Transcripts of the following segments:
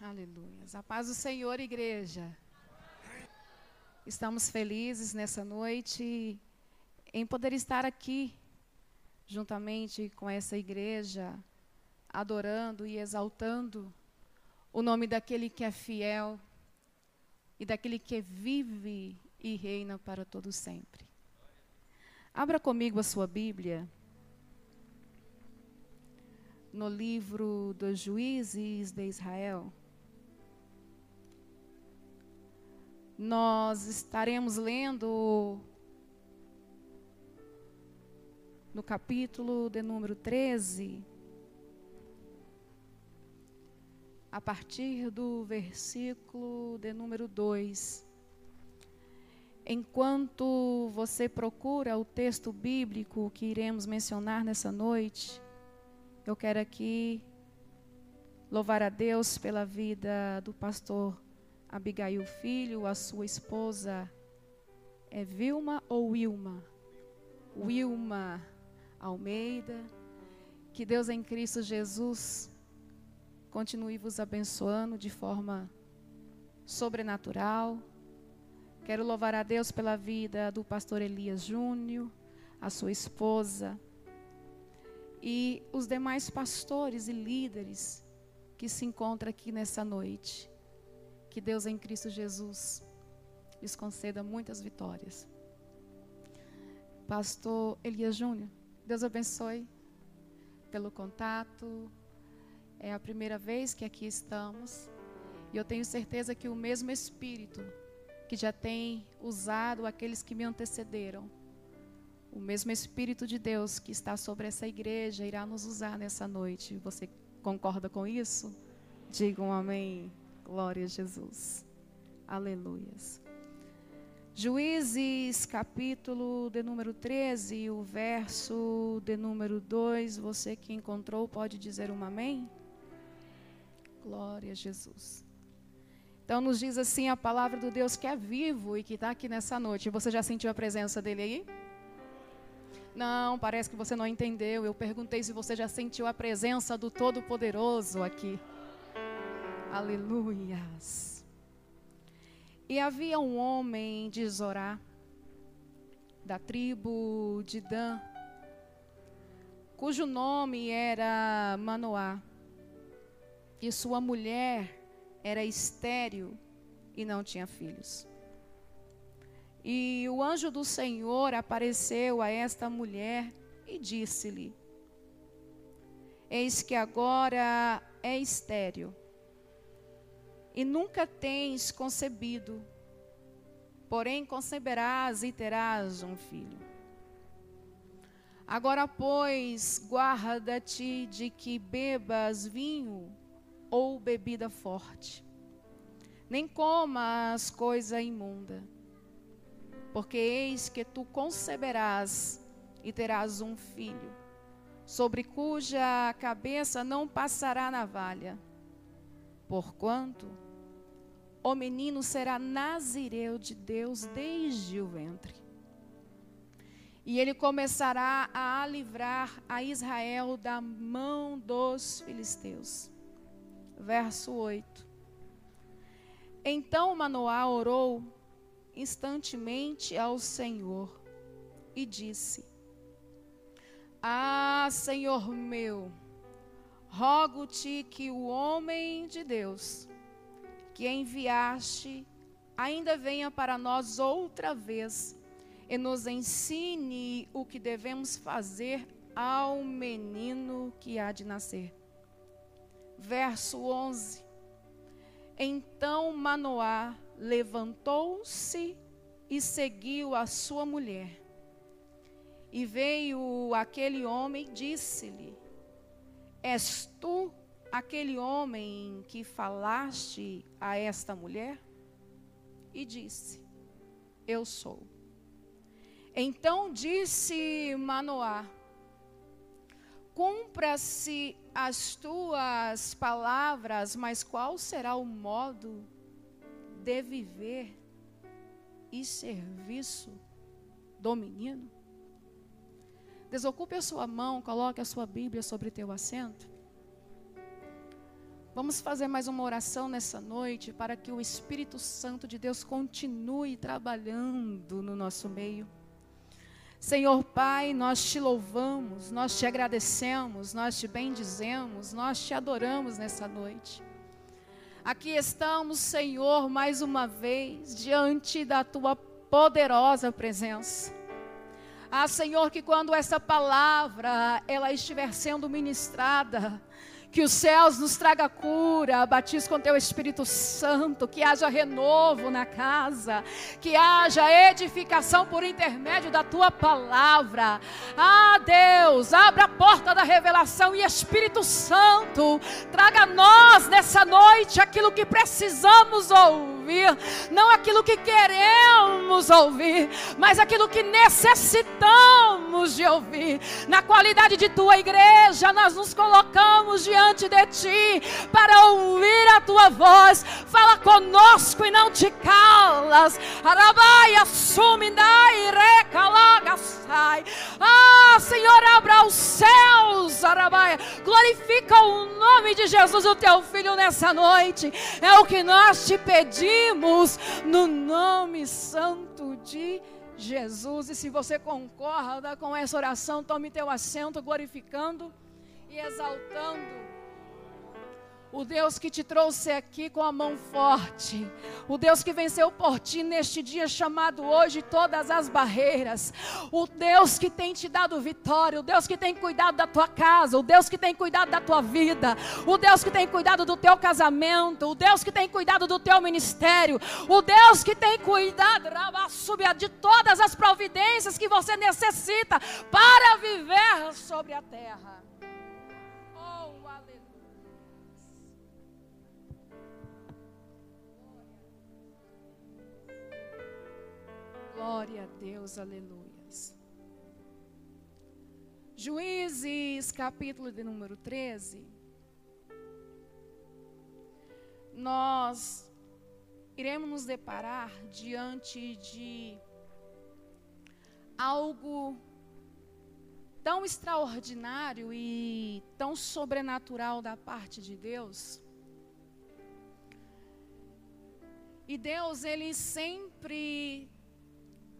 Aleluia. A paz do Senhor, igreja. Estamos felizes nessa noite em poder estar aqui, juntamente com essa igreja, adorando e exaltando o nome daquele que é fiel e daquele que vive e reina para todo sempre. Abra comigo a sua Bíblia no livro dos Juízes de Israel. Nós estaremos lendo no capítulo de número 13, a partir do versículo de número 2. Enquanto você procura o texto bíblico que iremos mencionar nessa noite, eu quero aqui louvar a Deus pela vida do pastor Abigail Filho, a sua esposa é Vilma ou Wilma? Wilma Almeida. Que Deus em Cristo Jesus continue vos abençoando de forma sobrenatural. Quero louvar a Deus pela vida do pastor Elias Júnior, a sua esposa e os demais pastores e líderes que se encontram aqui nessa noite. Que Deus em Cristo Jesus lhes conceda muitas vitórias. Pastor Elias Júnior, Deus abençoe pelo contato. É a primeira vez que aqui estamos. E eu tenho certeza que o mesmo Espírito que já tem usado aqueles que me antecederam, o mesmo Espírito de Deus que está sobre essa igreja irá nos usar nessa noite. Você concorda com isso? Digam um amém. Glória a Jesus. Aleluias. Juízes, capítulo de número 13, o verso de número 2. Você que encontrou pode dizer um amém? Glória a Jesus. Então nos diz assim a palavra do Deus que é vivo e que está aqui nessa noite. Você já sentiu a presença dele aí? Não, parece que você não entendeu. Eu perguntei se você já sentiu a presença do Todo-Poderoso aqui. Aleluias. E havia um homem de Zorá, da tribo de Dan, cujo nome era Manoá, e sua mulher era estéril e não tinha filhos. E o anjo do Senhor apareceu a esta mulher e disse-lhe: Eis que agora é estéril e nunca tens concebido, porém conceberás e terás um filho. Agora, pois, guarda-te de que bebas vinho ou bebida forte, nem comas coisa imunda, porque eis que tu conceberás e terás um filho, sobre cuja cabeça não passará navalha, porquanto o menino será nazireu de Deus desde o ventre. E ele começará a livrar a Israel da mão dos filisteus. Verso 8. Então Manoá orou instantemente ao Senhor e disse: Ah, Senhor meu, rogo-te que o homem de Deus que enviaste ainda venha para nós outra vez e nos ensine o que devemos fazer ao menino que há de nascer. Verso 11. Então Manoá levantou-se e seguiu a sua mulher. E veio aquele homem e disse-lhe: És tu aquele homem que falaste a esta mulher? E disse: Eu sou. Então disse Manoá: Cumpra-se as tuas palavras, mas qual será o modo de viver e serviço do menino? Desocupe a sua mão, coloque a sua Bíblia sobre teu assento. Vamos fazer mais uma oração nessa noite para que o Espírito Santo de Deus continue trabalhando no nosso meio. Senhor Pai, nós te louvamos, nós te agradecemos, nós te bendizemos, nós te adoramos nessa noite. Aqui estamos, Senhor, mais uma vez diante da tua poderosa presença. Ah, Senhor, que quando essa palavra ela estiver sendo ministrada, que os céus nos traga cura, batize com teu Espírito Santo, que haja renovo na casa, que haja edificação por intermédio da tua palavra. Ah, Deus, abra a porta da revelação e Espírito Santo, traga a nós nessa noite aquilo que precisamos ouvir, não aquilo que queremos ouvir, mas aquilo que necessitamos de ouvir. Na qualidade de tua igreja, nós nos colocamos diante diante de ti para ouvir a tua voz. Fala conosco e não te calas. Arabai, assume, dai, recalagasai. Ah, Senhor, abra os céus, Arabai. Glorifica o nome de Jesus, o teu filho, nessa noite. É o que nós te pedimos no nome santo de Jesus. E se você concorda com essa oração, tome teu assento, glorificando e exaltando o Deus que te trouxe aqui com a mão forte. O Deus que venceu por ti neste dia chamado hoje todas as barreiras. O Deus que tem te dado vitória. O Deus que tem cuidado da tua casa. O Deus que tem cuidado da tua vida. O Deus que tem cuidado do teu casamento. O Deus que tem cuidado do teu ministério. O Deus que tem cuidado de todas as providências que você necessita para viver sobre a terra. Glória a Deus, aleluias. Juízes, capítulo de número 13. Nós iremos nos deparar diante de algo tão extraordinário e tão sobrenatural da parte de Deus. E Deus, ele sempre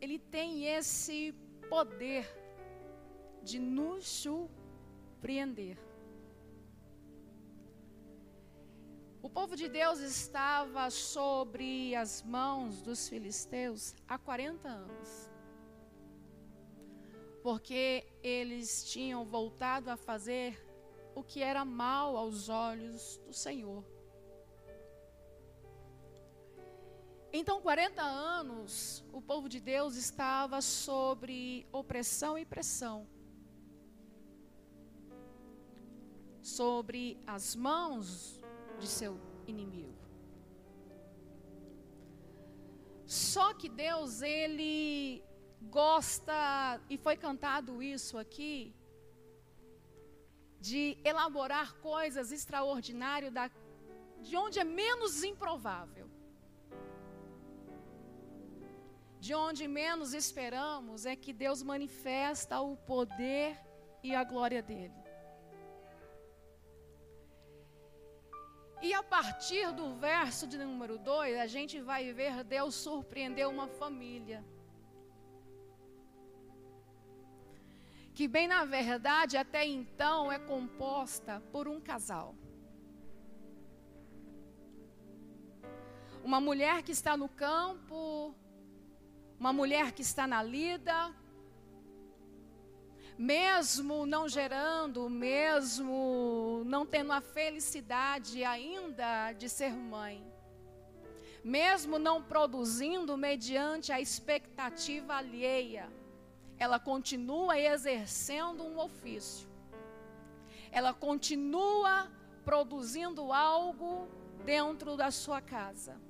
ele tem esse poder de nos surpreender. O povo de Deus estava sobre as mãos dos filisteus há 40 anos. Porque eles tinham voltado a fazer o que era mal aos olhos do Senhor. Então, 40 anos, o povo de Deus estava sobre opressão e pressão. Sobre as mãos de seu inimigo. Só que Deus, ele gosta, e foi cantado isso aqui, de elaborar coisas extraordinárias da, de onde é menos improvável. De onde menos esperamos, é que Deus manifesta o poder e a glória dele. E a partir do verso de número 2, a gente vai ver Deus surpreender uma família. Que, bem na verdade, até então é composta por um casal. Uma mulher que está no campo, uma mulher que está na lida, mesmo não gerando, mesmo não tendo a felicidade ainda de ser mãe, mesmo não produzindo mediante a expectativa alheia, ela continua exercendo um ofício, ela continua produzindo algo dentro da sua casa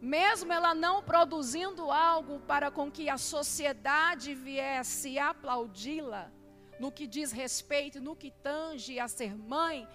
mesmo ela não produzindo algo para com que a sociedade viesse aplaudi-la, no que diz respeito, no que tange a ser mãe,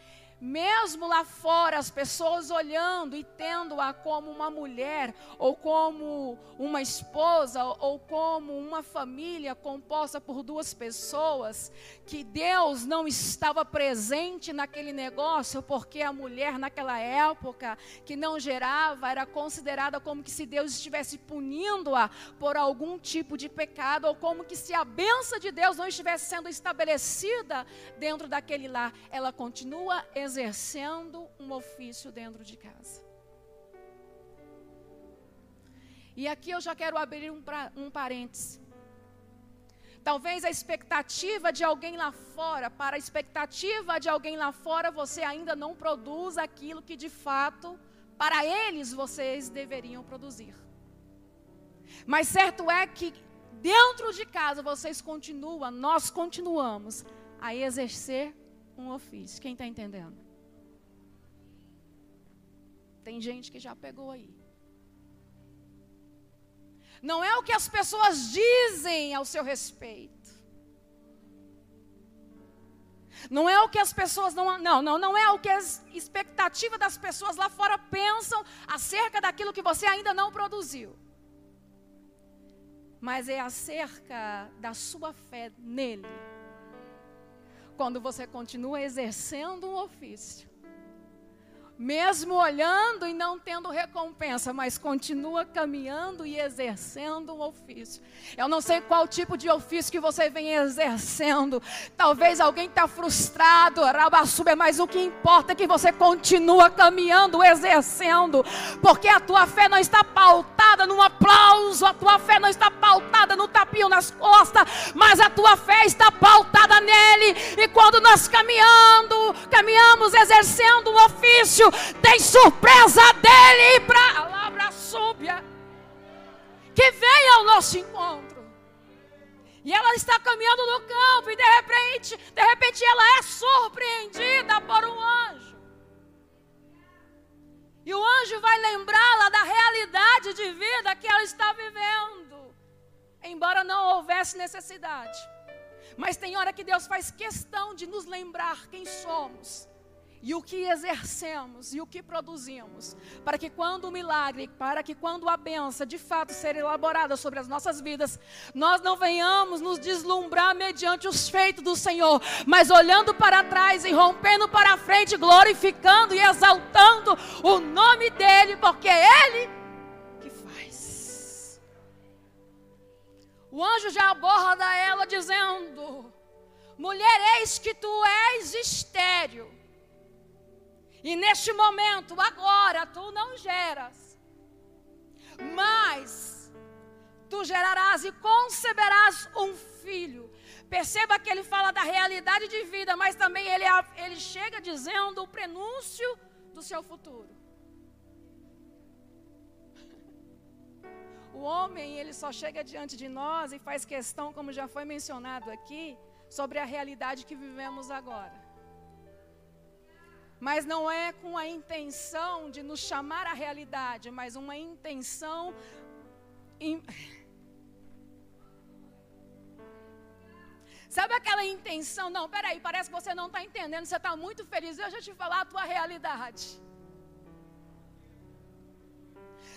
mesmo lá fora, as pessoas olhando e tendo-a como uma mulher, ou como uma esposa, ou como uma família composta por duas pessoas, que Deus não estava presente naquele negócio, porque a mulher naquela época que não gerava era considerada como que se Deus estivesse punindo-a por algum tipo de pecado, ou como que se a benção de Deus não estivesse sendo estabelecida dentro daquele lar. Ela continua exercendo exercendo um ofício dentro de casa. E aqui eu já quero abrir um, pra, um parêntese. Talvez a expectativa de alguém lá fora, para a expectativa de alguém lá fora, você ainda não produz aquilo que de fato, para eles, vocês deveriam produzir. Mas certo é que dentro de casa vocês continuam, nós continuamos a exercer um ofício. Quem está entendendo? Tem gente que já pegou aí. Não é o que as pessoas dizem ao seu respeito. Não é o que as pessoas não, não, não, não é o que as expectativas das pessoas lá fora pensam acerca daquilo que você ainda não produziu. Mas é acerca da sua fé nele. Quando você continua exercendo um ofício mesmo olhando e não tendo recompensa, mas continua caminhando e exercendo um ofício. Eu não sei qual tipo de ofício que você vem exercendo. Talvez alguém está frustrado, Rabassuba, mas o que importa é que você continua caminhando, exercendo, porque a tua fé não está pautada num aplauso, a tua fé não está pautada no tapinho nas costas, mas a tua fé está pautada nele. E quando nós caminhando, caminhamos exercendo um ofício, tem surpresa dele para a palavra súbia que vem ao nosso encontro. E ela está caminhando no campo e de repente, de repente ela é surpreendida por um anjo. E o anjo vai lembrá-la da realidade de vida que ela está vivendo, embora não houvesse necessidade. Mas tem hora que Deus faz questão de nos lembrar quem somos e o que exercemos e o que produzimos, para que quando o milagre, para que quando a benção de fato ser elaborada sobre as nossas vidas, nós não venhamos nos deslumbrar mediante os feitos do Senhor, mas olhando para trás e rompendo para frente, glorificando e exaltando o nome dEle, porque é Ele que faz. O anjo já aborda ela dizendo: Mulher, eis que tu és estéreo e neste momento, agora, tu não geras. Mas tu gerarás e conceberás um filho. Perceba que ele fala da realidade de vida, mas também ele, ele chega dizendo o prenúncio do seu futuro. O homem, ele só chega diante de nós e faz questão, como já foi mencionado aqui, sobre a realidade que vivemos agora mas não é com a intenção de nos chamar à realidade, mas uma intenção. Sabe aquela intenção? Não, peraí, parece que você não está entendendo, você está muito feliz. Deixa eu te falar a tua realidade.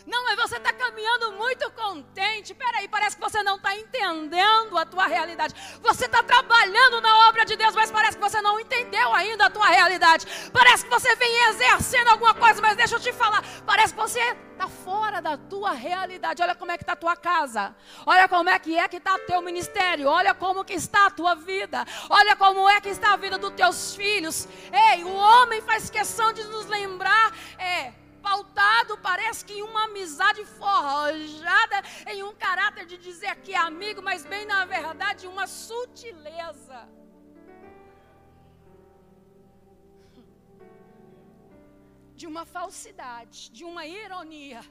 Não, mas você está caminhando muito contente. Peraí, parece que você não está entendendo a tua realidade. Você está trabalhando na obra de Deus, mas parece que você não entendeu ainda a tua realidade. Parece que você vem exercendo alguma coisa, mas deixa eu te falar. Parece que você está fora da tua realidade. Olha como é que está a tua casa. Olha como é que é que está o teu ministério. Olha como que está a tua vida. Olha como é que está a vida dos teus filhos. Ei, o homem faz questão de nos lembrar. É, pautado, parece que em uma amizade forjada, em um caráter de dizer que é amigo, mas bem na verdade uma sutileza. De uma falsidade, de uma ironia.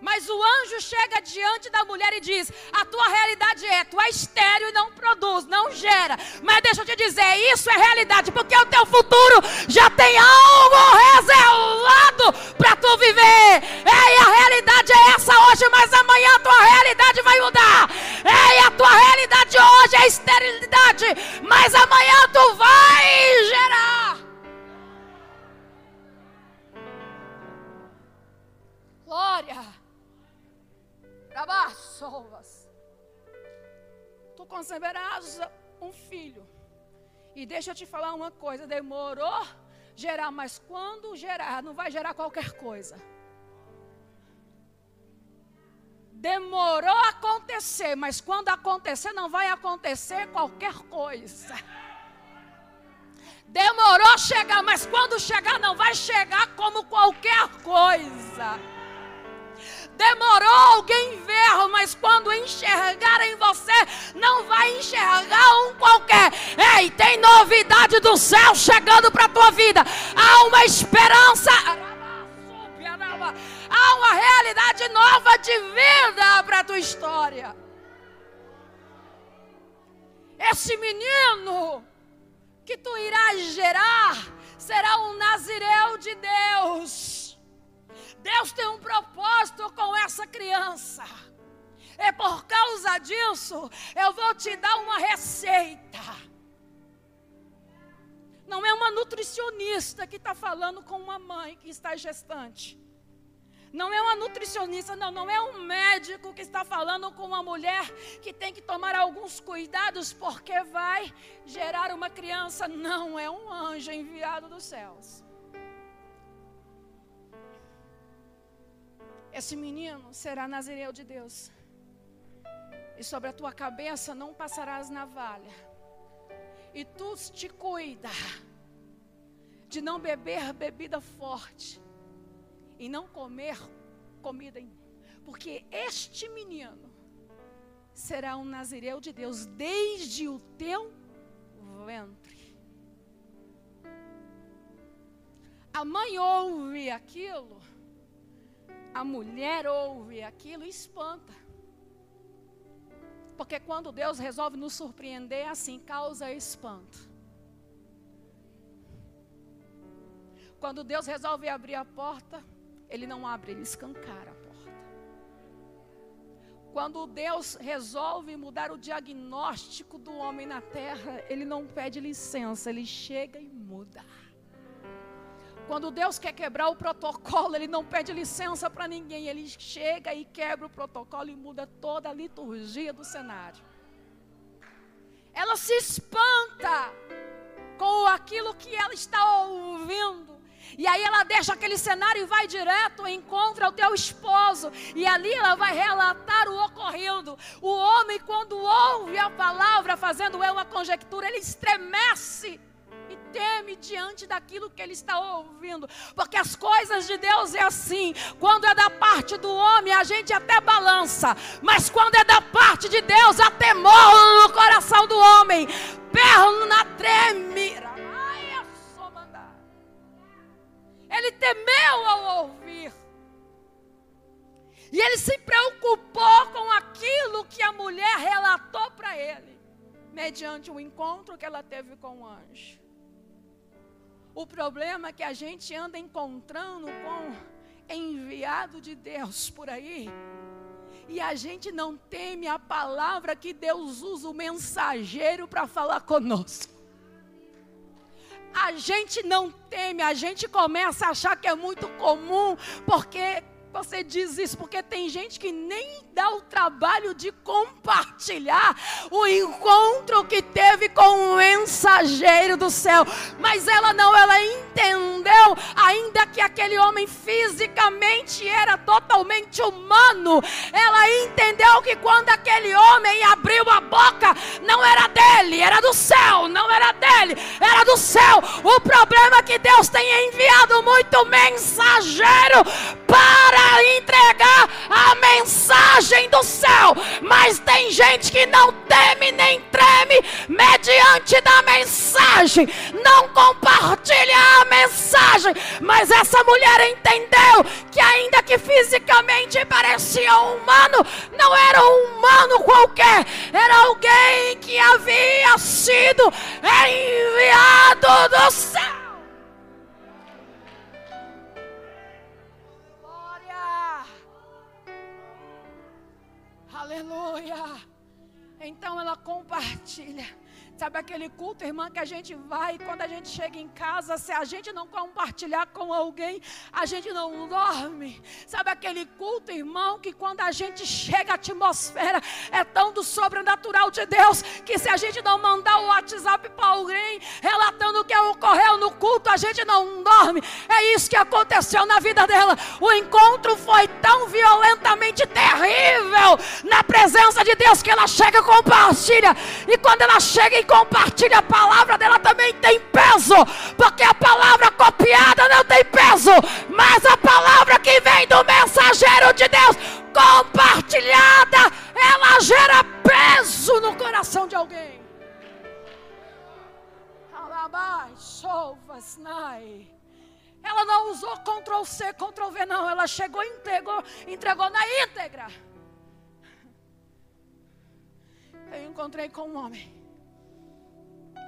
Mas o anjo chega diante da mulher e diz: A tua realidade é, tu é estéreo e não produz, não gera. Mas deixa eu te dizer, isso é realidade, porque o teu futuro já tem algo reservado para tu viver. Ei, a realidade é essa hoje, mas amanhã a tua realidade vai mudar. Ei, a tua realidade hoje é esterilidade, mas amanhã tu vai gerar. Glória! Trabaçovas. Tu conceberás um filho. E deixa eu te falar uma coisa: demorou gerar, mas quando gerar, não vai gerar qualquer coisa. Demorou acontecer, mas quando acontecer, não vai acontecer qualquer coisa. Demorou chegar, mas quando chegar, não vai chegar como qualquer coisa. Demorou alguém ver, mas quando enxergar em você, não vai enxergar um qualquer. Ei, tem novidade do céu chegando para a tua vida. Há uma esperança. Há uma realidade nova de vida para a tua história. Esse menino que tu irás gerar será um nazireu de Deus. Deus tem um propósito com essa criança. É por causa disso, eu vou te dar uma receita. Não é uma nutricionista que está falando com uma mãe que está gestante. Não é uma nutricionista, não, não é um médico que está falando com uma mulher que tem que tomar alguns cuidados porque vai gerar uma criança. Não, é um anjo enviado dos céus. Esse menino será nazireu de Deus. E sobre a tua cabeça não passarás navalha. E tu te cuida de não beber bebida forte e não comer comida, porque este menino será um nazireu de Deus desde o teu ventre. A mãe ouve aquilo, a mulher ouve aquilo e espanta. Porque quando Deus resolve nos surpreender assim, causa espanto. Quando Deus resolve abrir a porta, ele não abre, ele escancara a porta. Quando Deus resolve mudar o diagnóstico do homem na terra, ele não pede licença, ele chega e muda. Quando Deus quer quebrar o protocolo, ele não pede licença para ninguém, ele chega e quebra o protocolo e muda toda a liturgia do cenário. Ela se espanta com aquilo que ela está ouvindo. E aí ela deixa aquele cenário e vai direto, encontra o teu esposo. E ali ela vai relatar o ocorrido. O homem, quando ouve a palavra, fazendo é uma conjectura, ele estremece teme diante daquilo que ele está ouvindo, porque as coisas de Deus é assim. Quando é da parte do homem, a gente até balança, mas quando é da parte de Deus, há temor no coração do homem, perna treme. Ele temeu ao ouvir. E ele se preocupou com aquilo que a mulher relatou para ele, mediante o encontro que ela teve com o anjo. O problema é que a gente anda encontrando com enviado de Deus por aí. E a gente não teme a palavra que Deus usa o mensageiro para falar conosco a gente não teme, a gente começa a achar que é muito comum, porque você diz isso porque tem gente que nem dá o trabalho de compartilhar o encontro que teve com o mensageiro do céu. Mas ela não, ela entendeu, ainda que aquele homem fisicamente era totalmente humano, ela entendeu que quando aquele homem abriu a boca, não era dele, era do céu, não era dele, era do céu. O problema é que Deus tem enviado muito mensageiro para para entregar a mensagem do céu. Mas tem gente que não teme nem treme mediante da mensagem, não compartilha a mensagem. Mas essa mulher entendeu que, ainda que fisicamente parecia um humano, não era um humano qualquer, era alguém que havia sido enviado do céu. Aleluia. Então ela compartilha, Sabe aquele culto, irmã, que a gente vai e quando a gente chega em casa, se a gente não compartilhar com alguém, a gente não dorme. Sabe aquele culto, irmão, que quando a gente chega, a atmosfera é tão do sobrenatural de Deus, que se a gente não mandar o WhatsApp para alguém relatando o que ocorreu no culto, a gente não dorme. É isso que aconteceu na vida dela. O encontro foi tão violentamente terrível na presença de Deus que ela chega e compartilha. E quando ela chega e compartilha a palavra dela também tem peso, porque a palavra copiada não tem peso, mas a palavra que vem do mensageiro de Deus compartilhada, ela gera peso no coração de alguém. Ela não usou Ctrl C, Ctrl V, não. Ela chegou e entregou, entregou na íntegra. Eu encontrei com um homem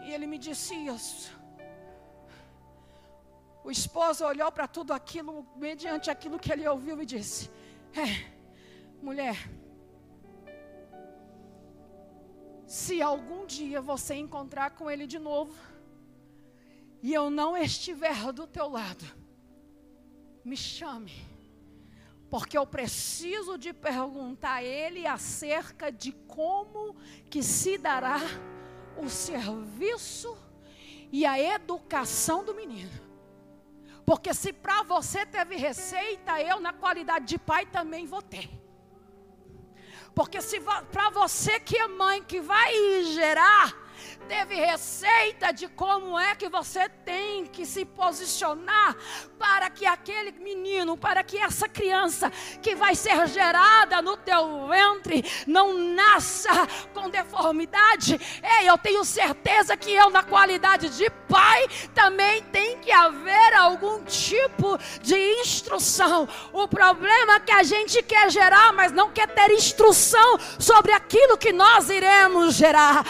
e ele me disse isso. O esposo olhou para tudo aquilo, mediante aquilo que ele ouviu, e disse: É, mulher, se algum dia você encontrar com ele de novo, e eu não estiver do teu lado, me chame, porque eu preciso de perguntar a ele acerca de como que se dará o serviço e a educação do menino. Porque se para você teve receita, eu, na qualidade de pai, também vou ter. Porque se para você que é mãe, que vai gerar, teve receita de como é que você tem que se posicionar para que aquele menino, para que essa criança que vai ser gerada no teu ventre não nasça com deformidade. Ei, eu tenho certeza que eu, na qualidade de pai, também tem que haver algum tipo de instrução. O problema é que a gente quer gerar, mas não quer ter instrução sobre aquilo que nós iremos gerar.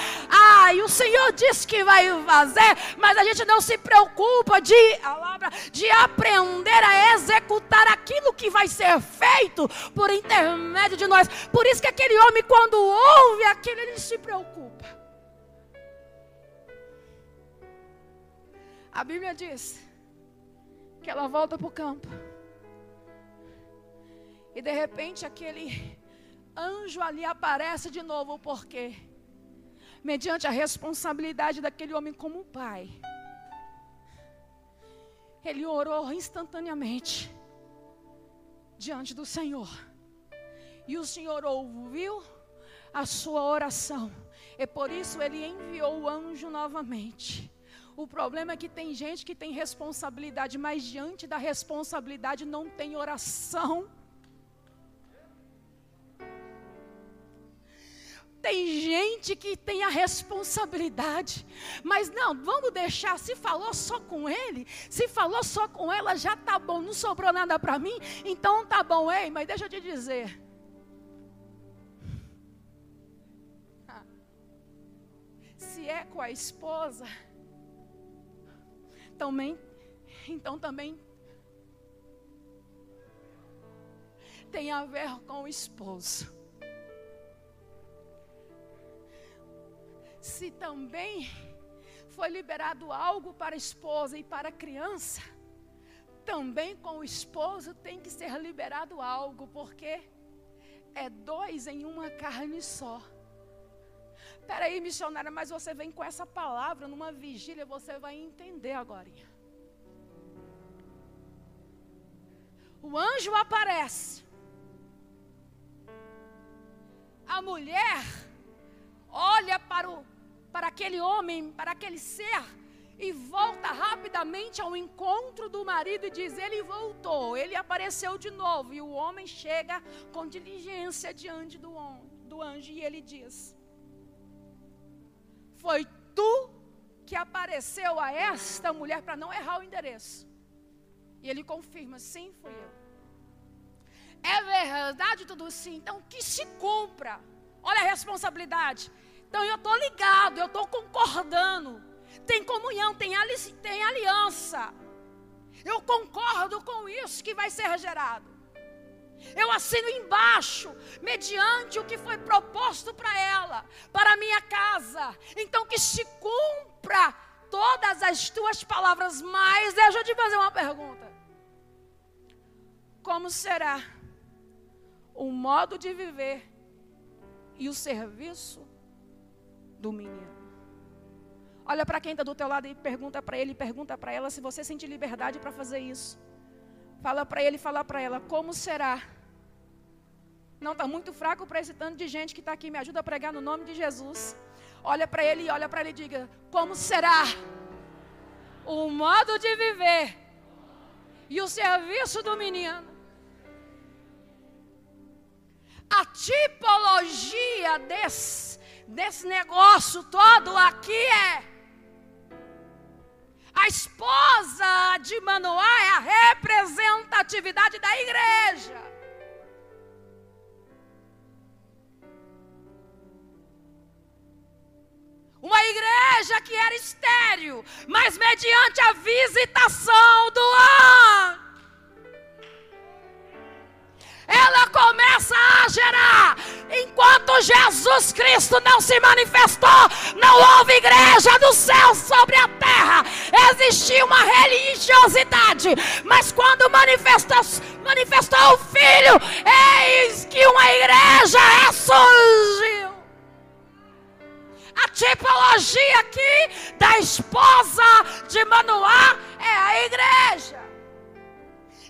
E o Senhor disse que vai fazer, mas a gente não se preocupa de, de aprender a executar aquilo que vai ser feito por intermédio de nós. Por isso que aquele homem, quando ouve aquilo, ele se preocupa. A Bíblia diz que ela volta para o campo. E de repente aquele anjo ali aparece de novo, porque mediante a responsabilidade daquele homem como pai. Ele orou instantaneamente diante do Senhor. E o Senhor ouviu a sua oração. E por isso ele enviou o anjo novamente. O problema é que tem gente que tem responsabilidade, mas diante da responsabilidade não tem oração. Tem gente que tem a responsabilidade, mas não, vamos deixar. Se falou só com ele, se falou só com ela, já tá bom, não sobrou nada para mim, então tá bom, ei, mas deixa eu te dizer. Se é com a esposa, também, então também tem a ver com o esposo. Se também foi liberado algo para a esposa e para a criança, também com o esposo tem que ser liberado algo, porque é dois em uma carne só. Peraí, missionária, mas você vem com essa palavra numa vigília, você vai entender agora. O anjo aparece. A mulher olha para o para aquele homem, para aquele ser, e volta rapidamente ao encontro do marido e diz: Ele voltou, ele apareceu de novo. E o homem chega com diligência diante do, do anjo e ele diz: Foi tu que apareceu a esta mulher para não errar o endereço. E ele confirma: Sim, fui eu. É verdade tudo sim. Então que se cumpra. Olha a responsabilidade. Então eu estou ligado, eu estou concordando. Tem comunhão, tem, ali, tem aliança. Eu concordo com isso que vai ser gerado. Eu assino embaixo, mediante o que foi proposto para ela, para a minha casa. Então que se cumpra todas as tuas palavras. Mas deixa eu te fazer uma pergunta. Como será o modo de viver e o serviço do menino? Olha para quem está do teu lado e pergunta para ele, pergunta para ela se você sente liberdade para fazer isso. Fala para ele, fala para ela, como será? Não está muito fraco para esse tanto de gente que está aqui, me ajuda a pregar no nome de Jesus. Olha para ele e olha para ele e diga, como será o modo de viver e o serviço do menino? A tipologia desse, desse negócio todo aqui é a esposa de Manoá é a representatividade da igreja. Uma igreja que era estéril, mas mediante a visitação do anjo ela começa a gerar. Enquanto Jesus Cristo não se manifestou, não houve igreja do céu sobre a terra. Existia uma religiosidade, mas quando manifestou, manifestou o Filho, eis que uma igreja ressurgiu. A tipologia aqui da esposa de Manoá é a igreja.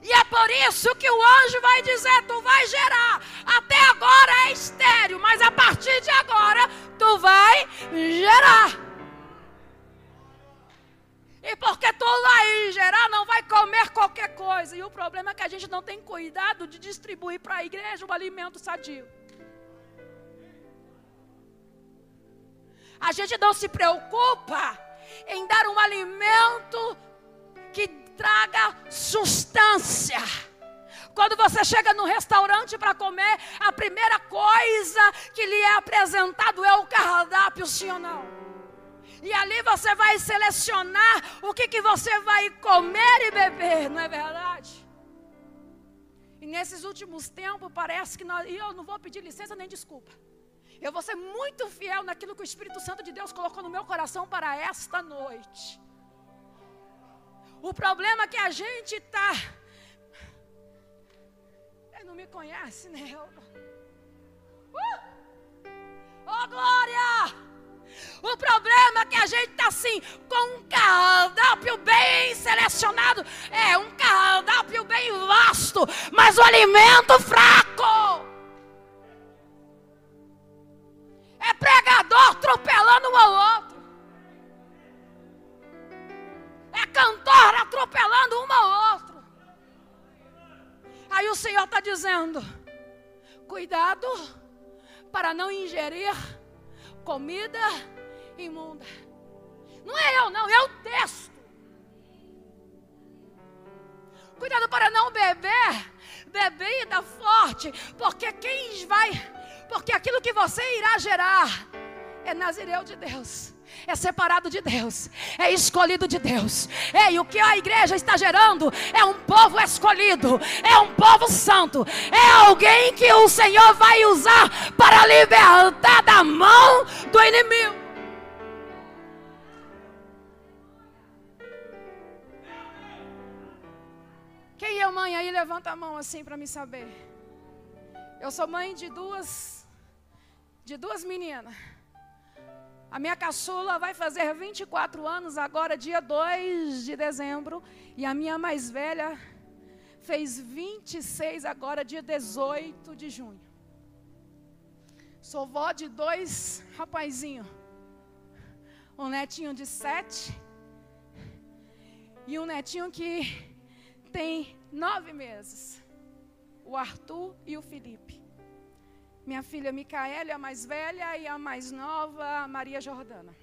E é por isso que o anjo vai dizer: tu vai gerar. Até agora é estéreo, mas a partir de agora tu vai gerar. E porque tu vai gerar, não vai comer qualquer coisa. E o problema é que a gente não tem cuidado de distribuir para a igreja o alimento sadio. A gente não se preocupa em dar um alimento que traga sustância. Quando você chega no restaurante para comer, a primeira coisa que lhe é apresentado é o cardápio, sim ou não? E ali você vai selecionar o que, que você vai comer e beber, não é verdade? E nesses últimos tempos parece que nós, e eu não vou pedir licença nem desculpa. Eu vou ser muito fiel naquilo que o Espírito Santo de Deus colocou no meu coração para esta noite. O problema é que a gente está. Ele não me conhece, né? Uh! Oh, glória! O problema é que a gente está assim, com um cardápio bem selecionado. É um cardápio bem vasto, mas o alimento fraco. É pregador atropelando um ao outro. É cantor atropelando um ao outro. Aí o Senhor está dizendo: cuidado para não ingerir comida imunda. Não é eu, não, é o texto. Cuidado para não beber bebida forte, porque quem vai, porque aquilo que você irá gerar é Nazireu de Deus é separado de Deus, é escolhido de Deus. É, e o que a igreja está gerando é um povo escolhido, é um povo santo, é alguém que o Senhor vai usar para libertar da mão do inimigo. Quem é mãe aí, levanta a mão assim para me saber. Eu sou mãe de duas de duas meninas. A minha caçula vai fazer 24 anos agora, dia 2 de dezembro. E a minha mais velha fez 26 agora, dia 18 de junho. Sou vó de dois rapazinhos. Um netinho de sete. E um netinho que tem nove meses. O Arthur e o Felipe. Minha filha Micaela, a mais velha, e a mais nova, Maria Jordana.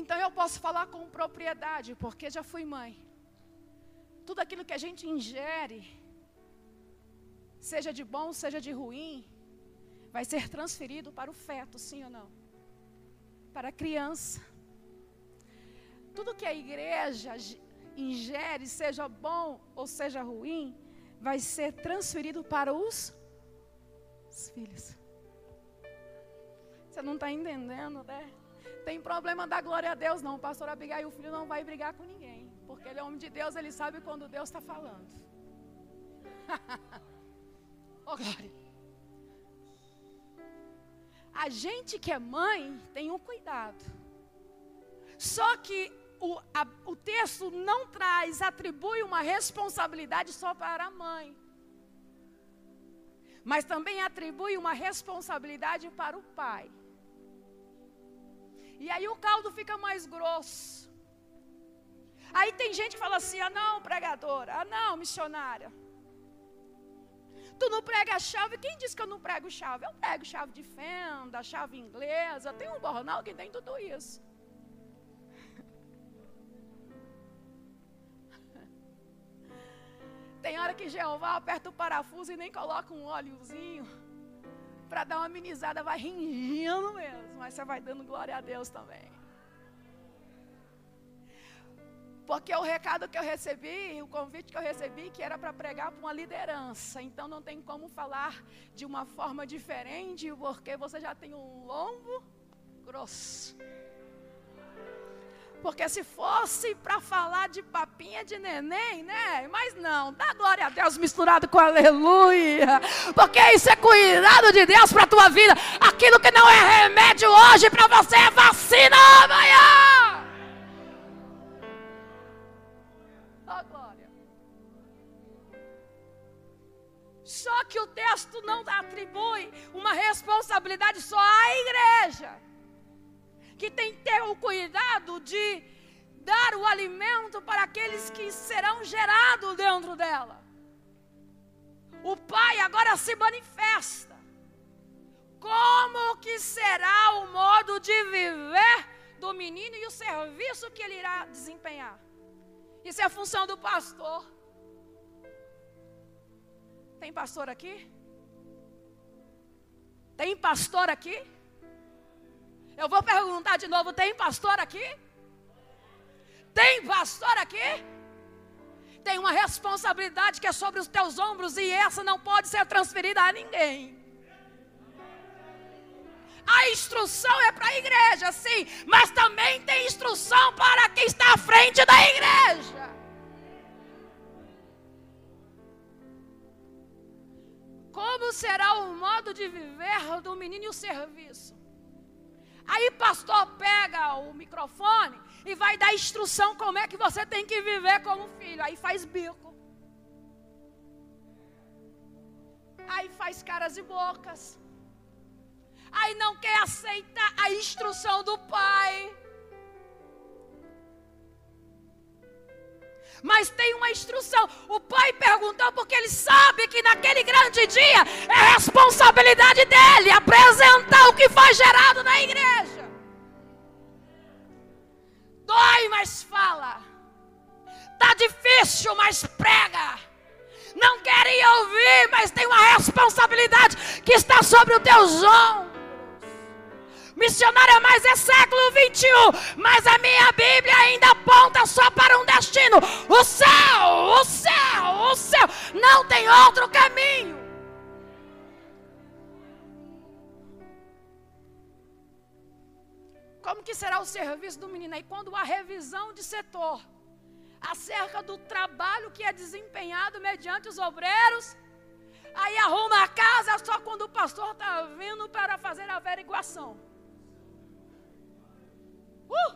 Então eu posso falar com propriedade, porque já fui mãe. Tudo aquilo que a gente ingere, seja de bom, seja de ruim, vai ser transferido para o feto, sim ou não? Para a criança. Tudo que a igreja ingere, seja bom ou seja ruim, vai ser transferido para os, os filhos. Você não está entendendo, né? Tem problema da glória a Deus, não. O pastor Abigail, o filho, não vai brigar com ninguém. Porque ele é homem de Deus, ele sabe quando Deus está falando. oh, glória. A gente que é mãe tem um cuidado. Só que o, a, o texto não traz, atribui uma responsabilidade só para a mãe. Mas também atribui uma responsabilidade para o pai. E aí o caldo fica mais grosso. Aí tem gente que fala assim: ah, não, pregadora, ah, não, missionária. Tu não prega chave? Quem disse que eu não prego chave? Eu prego chave de fenda, chave inglesa, tem um bornal que tem tudo isso. Tem hora que Jeová aperta o parafuso e nem coloca um óleozinho para dar uma amenizada, vai ringindo mesmo, mas você vai dando glória a Deus também. Porque o recado que eu recebi, o convite que eu recebi, que era para pregar para uma liderança. Então não tem como falar de uma forma diferente, porque você já tem um lombo grosso. Porque se fosse para falar de papinha de neném, né? Mas não, dá glória a Deus misturado com aleluia. Porque isso é cuidado de Deus para a tua vida. Aquilo que não é remédio hoje para você é vacina amanhã. Oh, glória. Só que o texto não atribui uma responsabilidade só à igreja que tem que ter o cuidado de dar o alimento para aqueles que serão gerados dentro dela. O pai agora se manifesta. Como que será o modo de viver do menino e o serviço que ele irá desempenhar? Isso é a função do pastor. Tem pastor aqui? Tem pastor aqui? Eu vou perguntar de novo: tem pastor aqui? Tem pastor aqui? Tem uma responsabilidade que é sobre os teus ombros e essa não pode ser transferida a ninguém. A instrução é para a igreja, sim, mas também tem instrução para quem está à frente da igreja. Como será o modo de viver do menino e o serviço? Aí pastor pega o microfone e vai dar instrução como é que você tem que viver como filho. Aí faz bico. Aí faz caras e bocas. Aí não quer aceitar a instrução do pai. Mas tem uma instrução. O pai perguntou porque ele sabe que naquele grande dia é responsabilidade dele apresentar o que foi gerado na igreja. Dói, mas fala. Tá difícil, mas prega. Não querem ouvir, mas tem uma responsabilidade que está sobre os teus ombros. Missionária, mas é século 21. Mas a minha Bíblia ainda aponta só para um destino: o céu, o céu, o céu. Não tem outro caminho. Como que será o serviço do menino? aí quando há revisão de setor acerca do trabalho que é desempenhado mediante os obreiros, aí arruma a casa só quando o pastor está vindo para fazer a averiguação. Uh!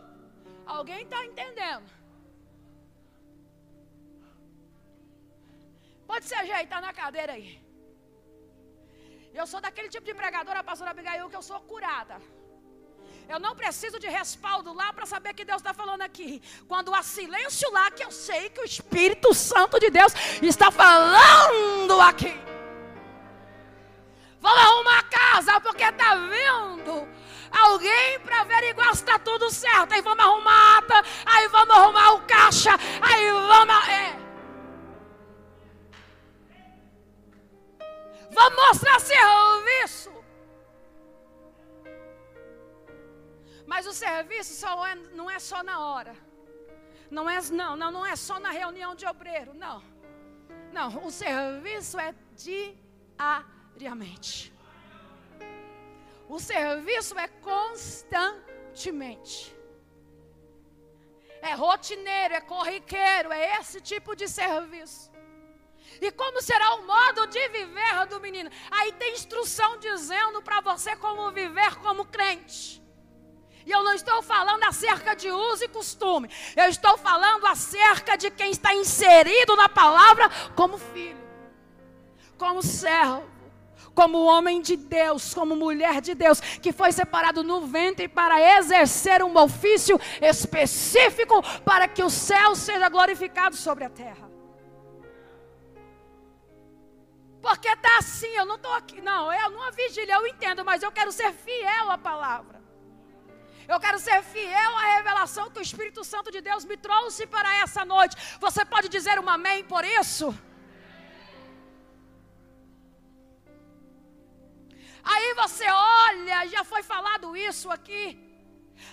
Alguém está entendendo? Pode se ajeitar na cadeira aí. Eu sou daquele tipo de pregadora, pastora Abigail, que eu sou curada. Eu não preciso de respaldo lá para saber que Deus está falando aqui. Quando há silêncio lá, que eu sei que o Espírito Santo de Deus está falando aqui. Vamos arrumar a casa, porque está vindo alguém para averiguar se está tudo certo. Aí vamos arrumar a ata, aí vamos arrumar o caixa, aí vamos. É. Vamos mostrar serviço. Mas o serviço só é, não é só na hora. Não é, não, não, não é só na reunião de obreiro, não. Não, o serviço é diariamente. O serviço é constantemente. É rotineiro, é corriqueiro, é esse tipo de serviço. E como será o modo de viver do menino? Aí tem instrução dizendo para você como viver como crente. E eu não estou falando acerca de uso e costume. Eu estou falando acerca de quem está inserido na palavra como filho, como servo, como homem de Deus, como mulher de Deus, que foi separado no ventre para exercer um ofício específico para que o céu seja glorificado sobre a terra. Porque está assim, eu não estou aqui, não, eu numa vigília, eu entendo, mas eu quero ser fiel à palavra. Eu quero ser fiel à revelação que o Espírito Santo de Deus me trouxe para essa noite. Você pode dizer um amém por isso? Aí você olha, já foi falado isso aqui.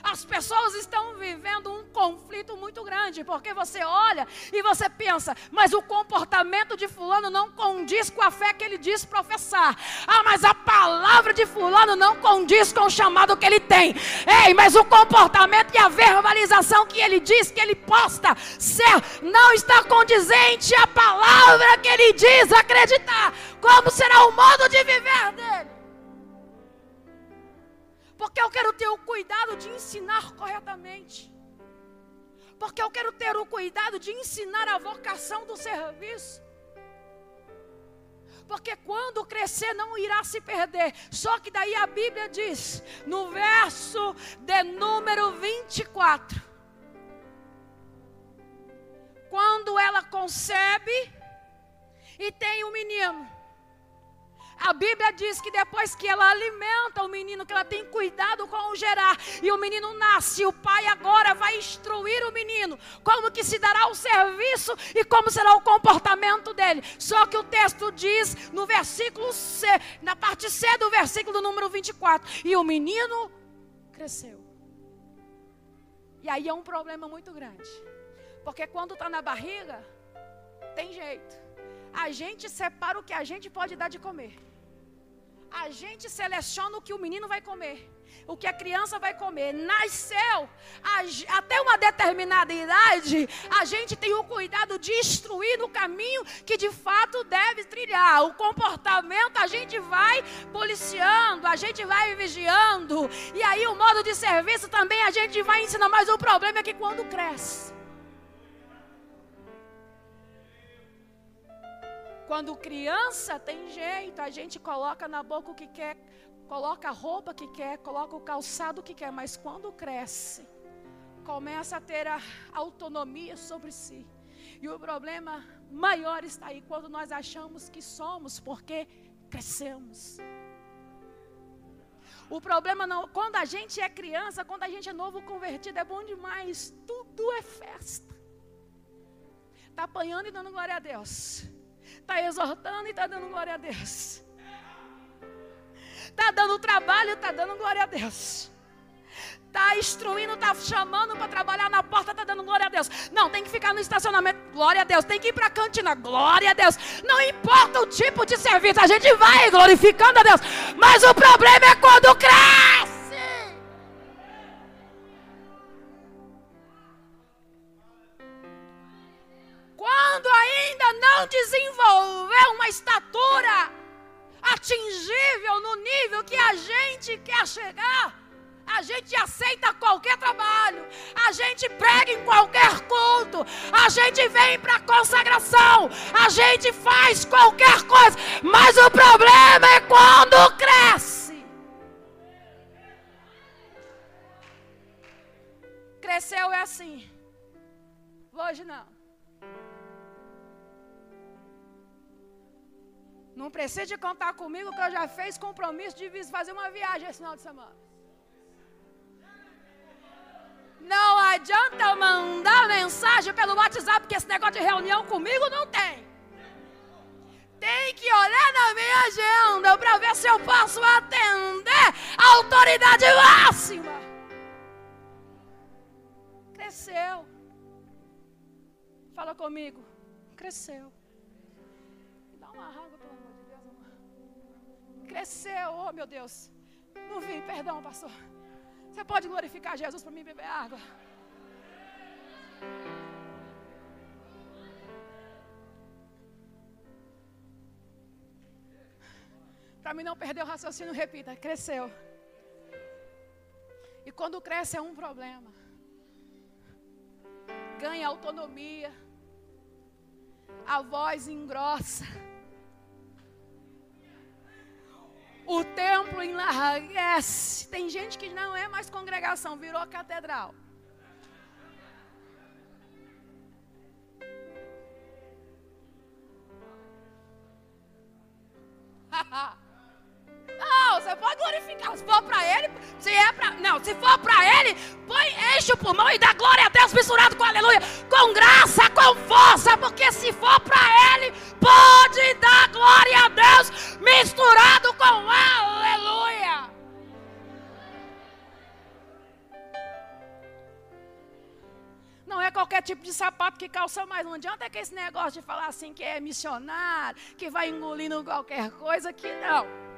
As pessoas estão vivendo um conflito muito grande, porque você olha e você pensa, mas o comportamento de Fulano não condiz com a fé que ele diz professar. Ah, mas a palavra de Fulano não condiz com o chamado que ele tem. Ei, mas o comportamento e a verbalização que ele diz que ele posta ser não está condizente à palavra que ele diz acreditar. Como será o modo de viver dele? Porque eu quero ter o cuidado de ensinar corretamente. Porque eu quero ter o cuidado de ensinar a vocação do serviço. Porque quando crescer não irá se perder. Só que daí a Bíblia diz, no verso de número 24: Quando ela concebe e tem um menino, a Bíblia diz que depois que ela alimenta o menino, que ela tem cuidado com o gerar, e o menino nasce, o pai agora vai instruir o menino como que se dará o serviço e como será o comportamento dele. Só que o texto diz no versículo C, na parte C do versículo número 24, e o menino cresceu. E aí é um problema muito grande. Porque quando está na barriga, tem jeito. A gente separa o que a gente pode dar de comer a gente seleciona o que o menino vai comer, o que a criança vai comer. Nasceu, a, até uma determinada idade, a gente tem o cuidado de instruir no caminho que de fato deve trilhar. O comportamento a gente vai policiando, a gente vai vigiando, e aí o modo de serviço também a gente vai ensinando. Mas o problema é que quando cresce, Quando criança tem jeito, a gente coloca na boca o que quer, coloca a roupa que quer, coloca o calçado que quer, mas quando cresce, começa a ter a autonomia sobre si. E o problema maior está aí quando nós achamos que somos, porque crescemos. O problema não, quando a gente é criança, quando a gente é novo convertido, é bom demais. Tudo é festa. Está apanhando e dando glória a Deus está exortando e está dando glória a Deus. Está dando trabalho, está dando glória a Deus. Está instruindo, está chamando para trabalhar na porta, está dando glória a Deus. Não, tem que ficar no estacionamento, glória a Deus. Tem que ir para a cantina, glória a Deus. Não importa o tipo de serviço, a gente vai glorificando a Deus. Mas o problema é quando cresce. Estatura atingível no nível que a gente quer chegar, a gente aceita qualquer trabalho, a gente prega em qualquer culto, a gente vem para consagração, a gente faz qualquer coisa, mas o problema é quando cresce. Cresceu é assim. Hoje não. Não precisa contar comigo que eu já fiz compromisso de fazer uma viagem esse final de semana. Não adianta mandar mensagem pelo WhatsApp, porque esse negócio de reunião comigo não tem. Tem que olhar na minha agenda para ver se eu posso atender a autoridade máxima. Cresceu. Fala comigo. Cresceu. uma de Deus, amor. Cresceu, oh meu Deus. Não vi, perdão, pastor. Você pode glorificar Jesus para mim beber água? Para mim não perder o raciocínio, repita: cresceu. E quando cresce é um problema. Ganha autonomia. A voz engrossa. O templo enlarguece. Tem gente que não é mais congregação, virou catedral. Não, você pode glorificar. Se for para ele, se é para. Não, se for para ele, põe, enche o pulmão e dá glória a Deus misturado com aleluia. Com graça, com força. Porque se for para ele, pode dar glória a Deus misturado com aleluia. Não é qualquer tipo de sapato que calça mais. Não adianta que esse negócio de falar assim que é missionário, que vai engolindo qualquer coisa, que não.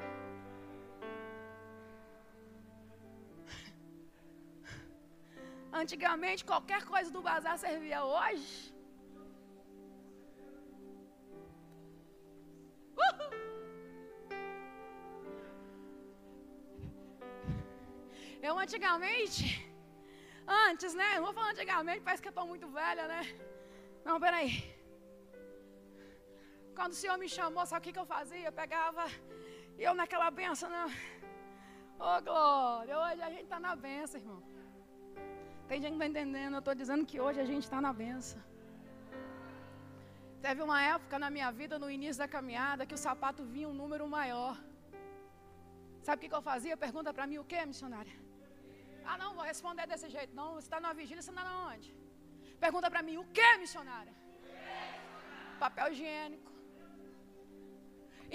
Antigamente, qualquer coisa do bazar servia hoje. Eu antigamente, antes, né? Não vou falar antigamente, parece que eu estou muito velha, né? Não, peraí. Quando o Senhor me chamou, sabe o que, que eu fazia? Eu pegava, eu naquela benção, né? Ô oh, glória, hoje a gente está na benção, irmão. Tem gente que está entendendo. Eu estou dizendo que hoje a gente está na benção. Teve uma época na minha vida, no início da caminhada, que o sapato vinha um número maior. Sabe o que, que eu fazia? Pergunta para mim o que, missionária? Ah, não, vou responder desse jeito. Não, você está na vigília, você está na onde? Pergunta para mim o que, missionária? Papel higiênico.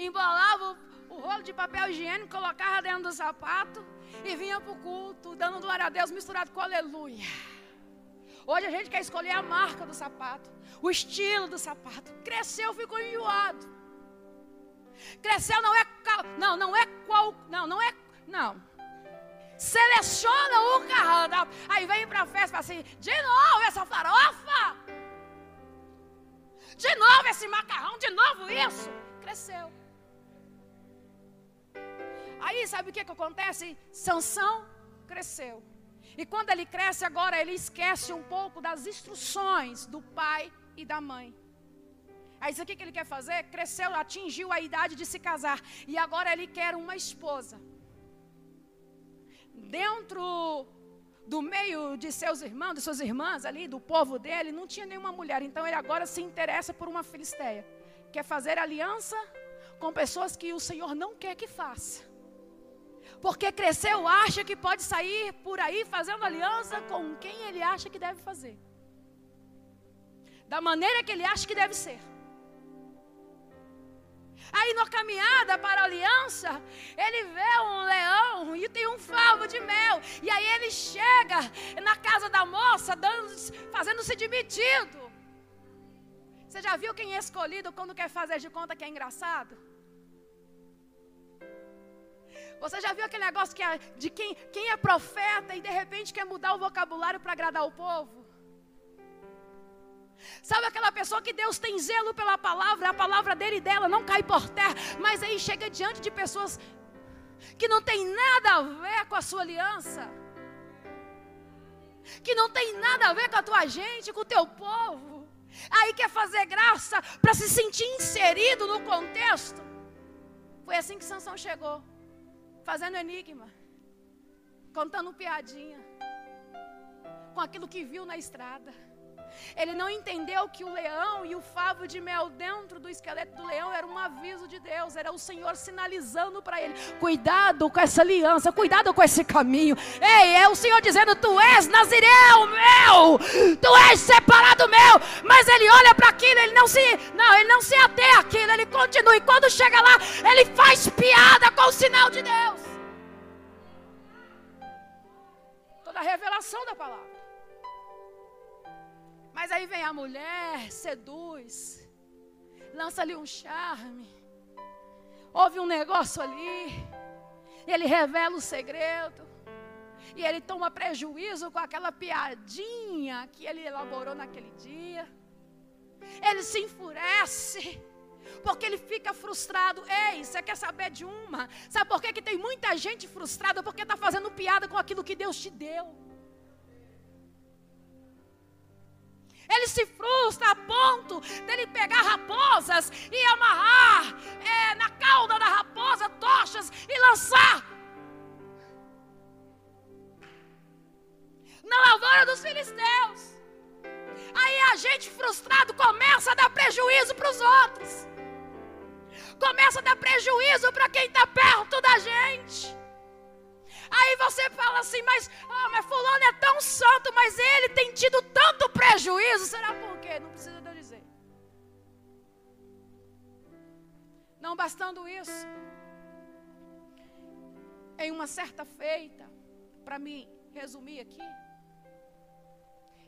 Embolava o, o rolo de papel higiênico, colocava dentro do sapato e vinha para o culto, dando glória a Deus, misturado com aleluia. Hoje a gente quer escolher a marca do sapato, o estilo do sapato. Cresceu, ficou enjoado. Cresceu não é não, não é qual, não, não é não. Seleciona o carro. Aí vem para a festa e fala assim: de novo essa farofa. De novo esse macarrão, de novo isso. Cresceu. Aí sabe o que, que acontece? Sansão cresceu. E quando ele cresce agora, ele esquece um pouco das instruções do pai e da mãe. Aí isso aqui que ele quer fazer? Cresceu, atingiu a idade de se casar. E agora ele quer uma esposa. Dentro do meio de seus irmãos, de suas irmãs ali, do povo dele, não tinha nenhuma mulher. Então ele agora se interessa por uma filisteia. Quer fazer aliança com pessoas que o Senhor não quer que faça. Porque cresceu, acha que pode sair por aí fazendo aliança com quem ele acha que deve fazer. Da maneira que ele acha que deve ser. Aí na caminhada para a aliança, ele vê um leão e tem um favo de mel. E aí ele chega na casa da moça, fazendo-se de metido. Você já viu quem é escolhido quando quer fazer de conta que é engraçado? Você já viu aquele negócio que é de quem, quem é profeta e de repente quer mudar o vocabulário para agradar o povo? Sabe aquela pessoa que Deus tem zelo pela palavra, a palavra dele e dela não cai por terra, mas aí chega diante de pessoas que não tem nada a ver com a sua aliança, que não tem nada a ver com a tua gente, com o teu povo, aí quer fazer graça para se sentir inserido no contexto. Foi assim que Sansão chegou fazendo enigma, contando piadinha, com aquilo que viu na estrada. Ele não entendeu que o leão e o favo de mel dentro do esqueleto do leão era um aviso de Deus, era o Senhor sinalizando para ele: cuidado com essa aliança, cuidado com esse caminho. Ei, é o Senhor dizendo: Tu és Nazireu meu, tu és separado meu. Mas ele olha para aquilo, ele não se, não, ele não se atém àquilo, ele continua. E quando chega lá, ele faz piada com o sinal de Deus. Toda a revelação da palavra. Mas aí vem a mulher, seduz, lança ali um charme. Houve um negócio ali. Ele revela o segredo. E ele toma prejuízo com aquela piadinha que ele elaborou naquele dia. Ele se enfurece. Porque ele fica frustrado. Ei, você quer saber de uma? Sabe por que, que tem muita gente frustrada? Porque está fazendo piada com aquilo que Deus te deu. Ele se frustra a ponto dele pegar raposas e amarrar é, na cauda da raposa tochas e lançar na lavoura dos filisteus. Aí a gente frustrado começa a dar prejuízo para os outros, começa a dar prejuízo para quem está perto da gente. Aí você fala assim, mas, ah, mas fulano é tão santo, mas ele tem tido tanto prejuízo. Será por quê? Não precisa de eu dizer. Não bastando isso, em uma certa feita, para me resumir aqui,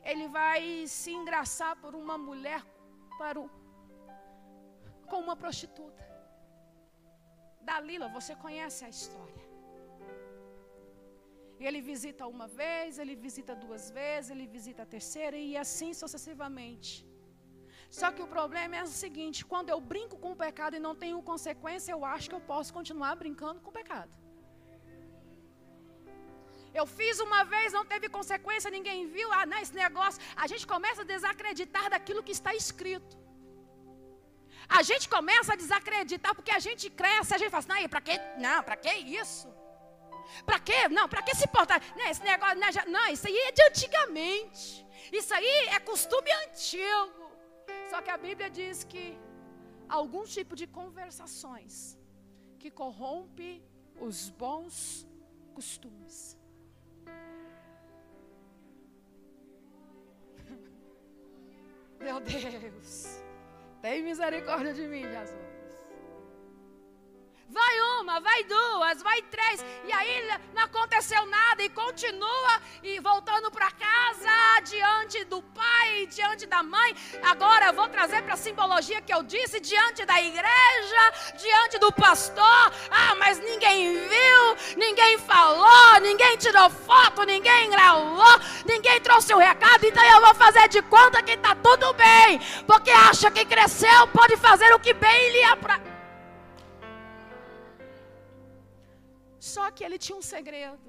ele vai se engraçar por uma mulher para o, com uma prostituta. Dalila, você conhece a história. Ele visita uma vez, ele visita duas vezes, ele visita a terceira e assim sucessivamente. Só que o problema é o seguinte: quando eu brinco com o pecado e não tenho consequência, eu acho que eu posso continuar brincando com o pecado. Eu fiz uma vez, não teve consequência, ninguém viu. Ah, não, esse negócio. A gente começa a desacreditar daquilo que está escrito. A gente começa a desacreditar porque a gente cresce, a gente fala assim, não? Não, para que isso? Para quê? Não, para que se portar? Não, esse negócio, não, isso aí é de antigamente. Isso aí é costume antigo. Só que a Bíblia diz que algum tipo de conversações que corrompe os bons costumes. Meu Deus, tem misericórdia de mim, Jesus. Vai uma, vai duas, vai três. E aí não aconteceu nada e continua e voltando para casa diante do pai, diante da mãe. Agora vou trazer para a simbologia que eu disse diante da igreja, diante do pastor. Ah, mas ninguém viu, ninguém falou, ninguém tirou foto, ninguém gravou, ninguém trouxe o recado. Então eu vou fazer de conta que está tudo bem, porque acha que cresceu, pode fazer o que bem lhe apraz. Só que ele tinha um segredo.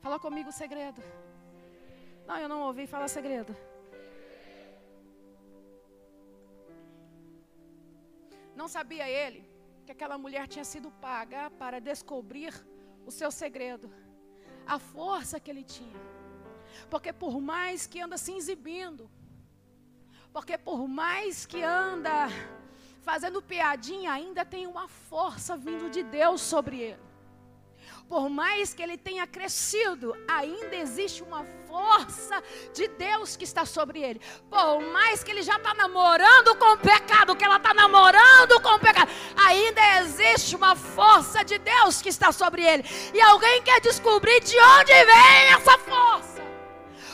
Fala comigo o segredo. Não, eu não ouvi falar segredo. Não sabia ele que aquela mulher tinha sido paga para descobrir o seu segredo, a força que ele tinha. Porque por mais que anda se exibindo, porque por mais que anda fazendo piadinha, ainda tem uma força vindo de Deus sobre ele. Por mais que ele tenha crescido, ainda existe uma força de Deus que está sobre ele. Por mais que ele já está namorando com o pecado, que ela está namorando com o pecado, ainda existe uma força de Deus que está sobre ele. E alguém quer descobrir de onde vem essa força.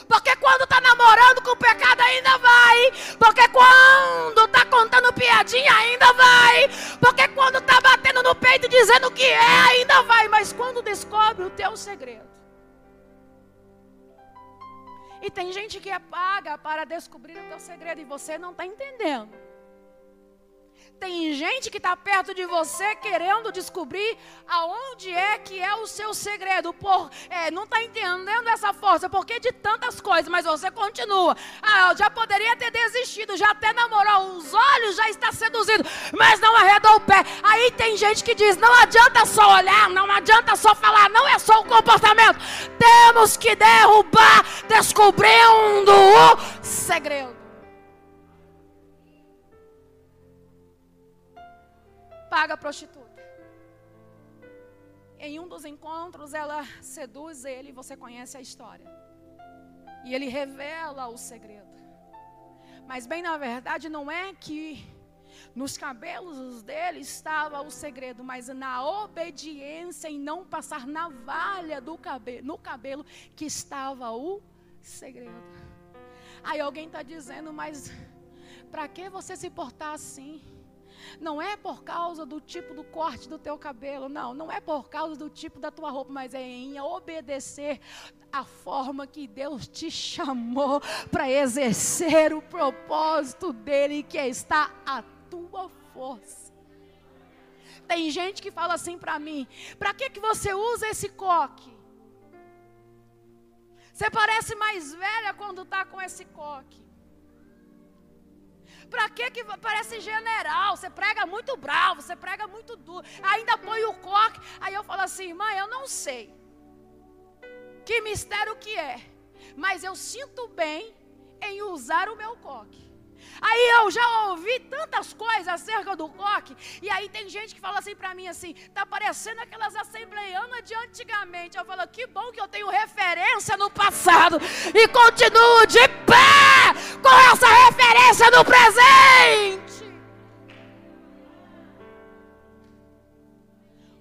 Porque quando está namorando com o pecado ainda vai. Porque quando está contando piadinha ainda vai. Porque quando está batendo no peito dizendo que é ainda vai. Mas quando descobre o teu segredo. E tem gente que é paga para descobrir o teu segredo e você não está entendendo. Tem gente que está perto de você querendo descobrir aonde é que é o seu segredo. Por, é, não está entendendo essa força, porque de tantas coisas, mas você continua. Ah, eu já poderia ter desistido, já até namorou, os olhos já está seduzido, mas não arredou o pé. Aí tem gente que diz: não adianta só olhar, não adianta só falar, não é só o comportamento. Temos que derrubar, descobrindo o segredo. Paga a prostituta. Em um dos encontros, ela seduz ele, você conhece a história. E ele revela o segredo. Mas, bem na verdade, não é que nos cabelos dele estava o segredo, mas na obediência em não passar navalha do cabelo, no cabelo que estava o segredo. Aí alguém está dizendo, mas para que você se portar assim? Não é por causa do tipo do corte do teu cabelo, não. Não é por causa do tipo da tua roupa, mas é em obedecer a forma que Deus te chamou para exercer o propósito dele, que está a tua força. Tem gente que fala assim para mim: para que, que você usa esse coque? Você parece mais velha quando está com esse coque. Para que que parece general? Você prega muito bravo, você prega muito duro. Ainda põe o coque. Aí eu falo assim, mãe, eu não sei. Que mistério que é. Mas eu sinto bem em usar o meu coque. Aí eu já ouvi tantas coisas acerca do coque, e aí tem gente que fala assim para mim assim, tá parecendo aquelas assembleianas de antigamente. Eu falo, que bom que eu tenho referência no passado e continuo de pé com essa referência no presente.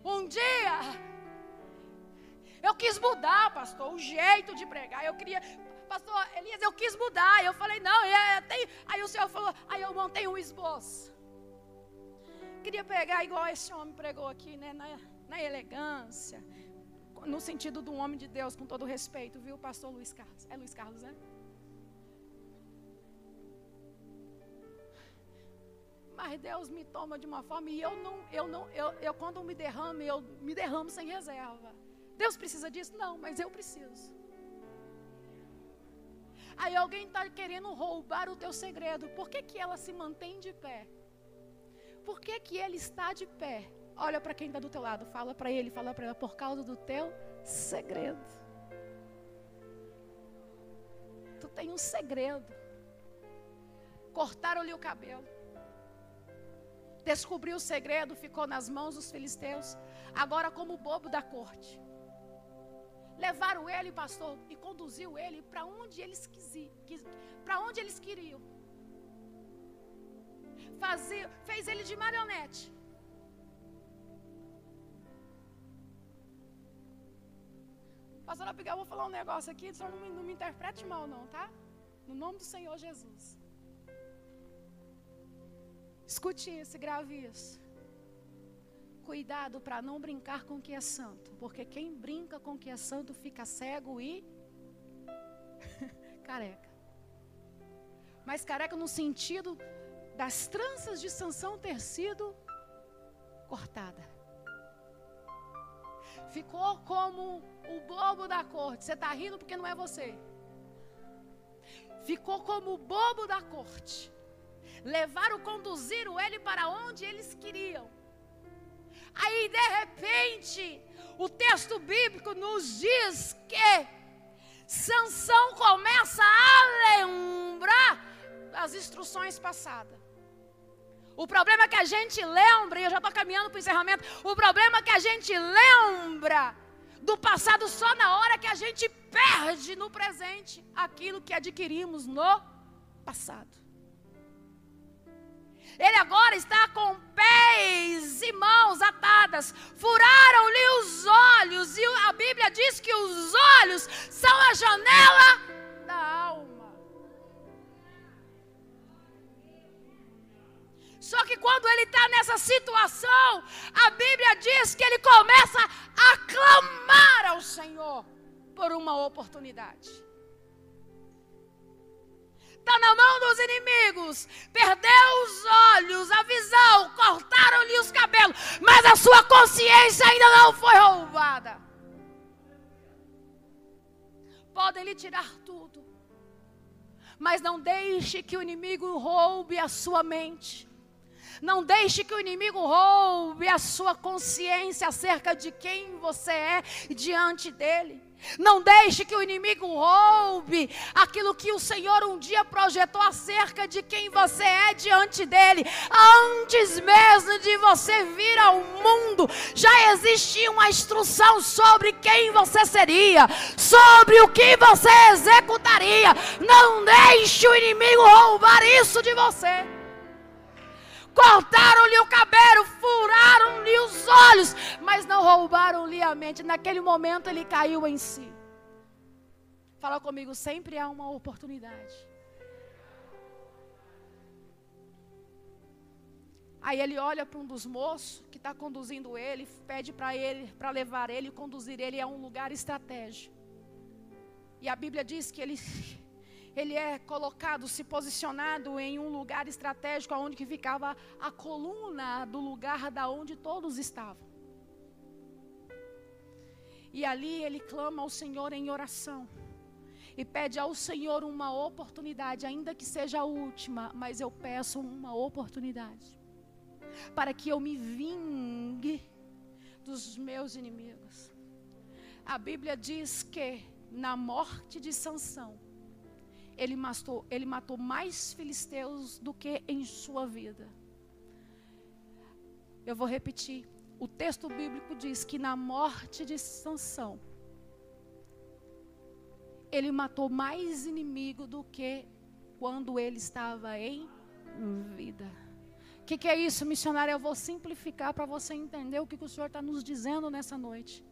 Um dia eu quis mudar, pastor, o jeito de pregar. Eu queria pastor Elias, eu quis mudar. Eu falei, não, é, tem... aí o Senhor falou, aí eu montei um esboço. Queria pegar igual esse homem pregou aqui, né? Na, na elegância, no sentido do homem de Deus, com todo respeito, viu, pastor Luiz Carlos? É Luiz Carlos, né? Mas Deus me toma de uma forma e eu não, eu não, eu, eu quando me derramo, eu me derramo sem reserva. Deus precisa disso? Não, mas eu preciso. Aí alguém está querendo roubar o teu segredo. Por que, que ela se mantém de pé? Por que, que ele está de pé? Olha para quem está do teu lado, fala para ele, fala para ela, por causa do teu segredo. Tu tem um segredo. Cortaram-lhe o cabelo. Descobriu o segredo, ficou nas mãos dos filisteus. Agora, como bobo da corte. Levaram ele, pastor, e conduziu ele para onde eles quisiam, para onde eles queriam. Fazia, fez ele de marionete. Pastor Abigail, eu vou falar um negócio aqui, só não me, não me interprete mal não, tá? No nome do Senhor Jesus. Escute isso, grave isso. Cuidado para não brincar com o que é santo, porque quem brinca com o que é santo fica cego e careca. Mas careca no sentido das tranças de Sansão ter sido cortada. Ficou como o bobo da corte. Você está rindo porque não é você. Ficou como o bobo da corte. Levaram, conduziram ele para onde eles queriam. Aí, de repente, o texto bíblico nos diz que Sansão começa a lembrar as instruções passadas. O problema é que a gente lembra, e eu já estou caminhando para o encerramento, o problema é que a gente lembra do passado só na hora que a gente perde no presente aquilo que adquirimos no passado. Ele agora está com pés e mãos atadas. Furaram-lhe os olhos. E a Bíblia diz que os olhos são a janela da alma. Só que quando ele está nessa situação, a Bíblia diz que ele começa a clamar ao Senhor por uma oportunidade está na mão dos inimigos, perdeu os olhos, a visão, cortaram-lhe os cabelos, mas a sua consciência ainda não foi roubada. Podem lhe tirar tudo, mas não deixe que o inimigo roube a sua mente. Não deixe que o inimigo roube a sua consciência acerca de quem você é diante dele. Não deixe que o inimigo roube aquilo que o Senhor um dia projetou acerca de quem você é diante dele. Antes mesmo de você vir ao mundo, já existia uma instrução sobre quem você seria, sobre o que você executaria. Não deixe o inimigo roubar isso de você cortaram-lhe o cabelo, furaram-lhe os olhos, mas não roubaram-lhe a mente. Naquele momento ele caiu em si. Fala comigo, sempre há uma oportunidade. Aí ele olha para um dos moços que está conduzindo ele, pede para ele, para levar ele, conduzir ele a um lugar estratégico. E a Bíblia diz que ele, ele é colocado, se posicionado em um lugar estratégico, onde que ficava a coluna do lugar da onde todos estavam. E ali ele clama ao Senhor em oração. E pede ao Senhor uma oportunidade, ainda que seja a última, mas eu peço uma oportunidade para que eu me vingue dos meus inimigos. A Bíblia diz que na morte de Sansão, ele matou, ele matou mais filisteus do que em sua vida. Eu vou repetir. O texto bíblico diz que na morte de Sansão, ele matou mais inimigo do que quando ele estava em vida. O que, que, é isso, missionário? Eu vou simplificar para você entender o que, que o Senhor está nos dizendo nessa noite.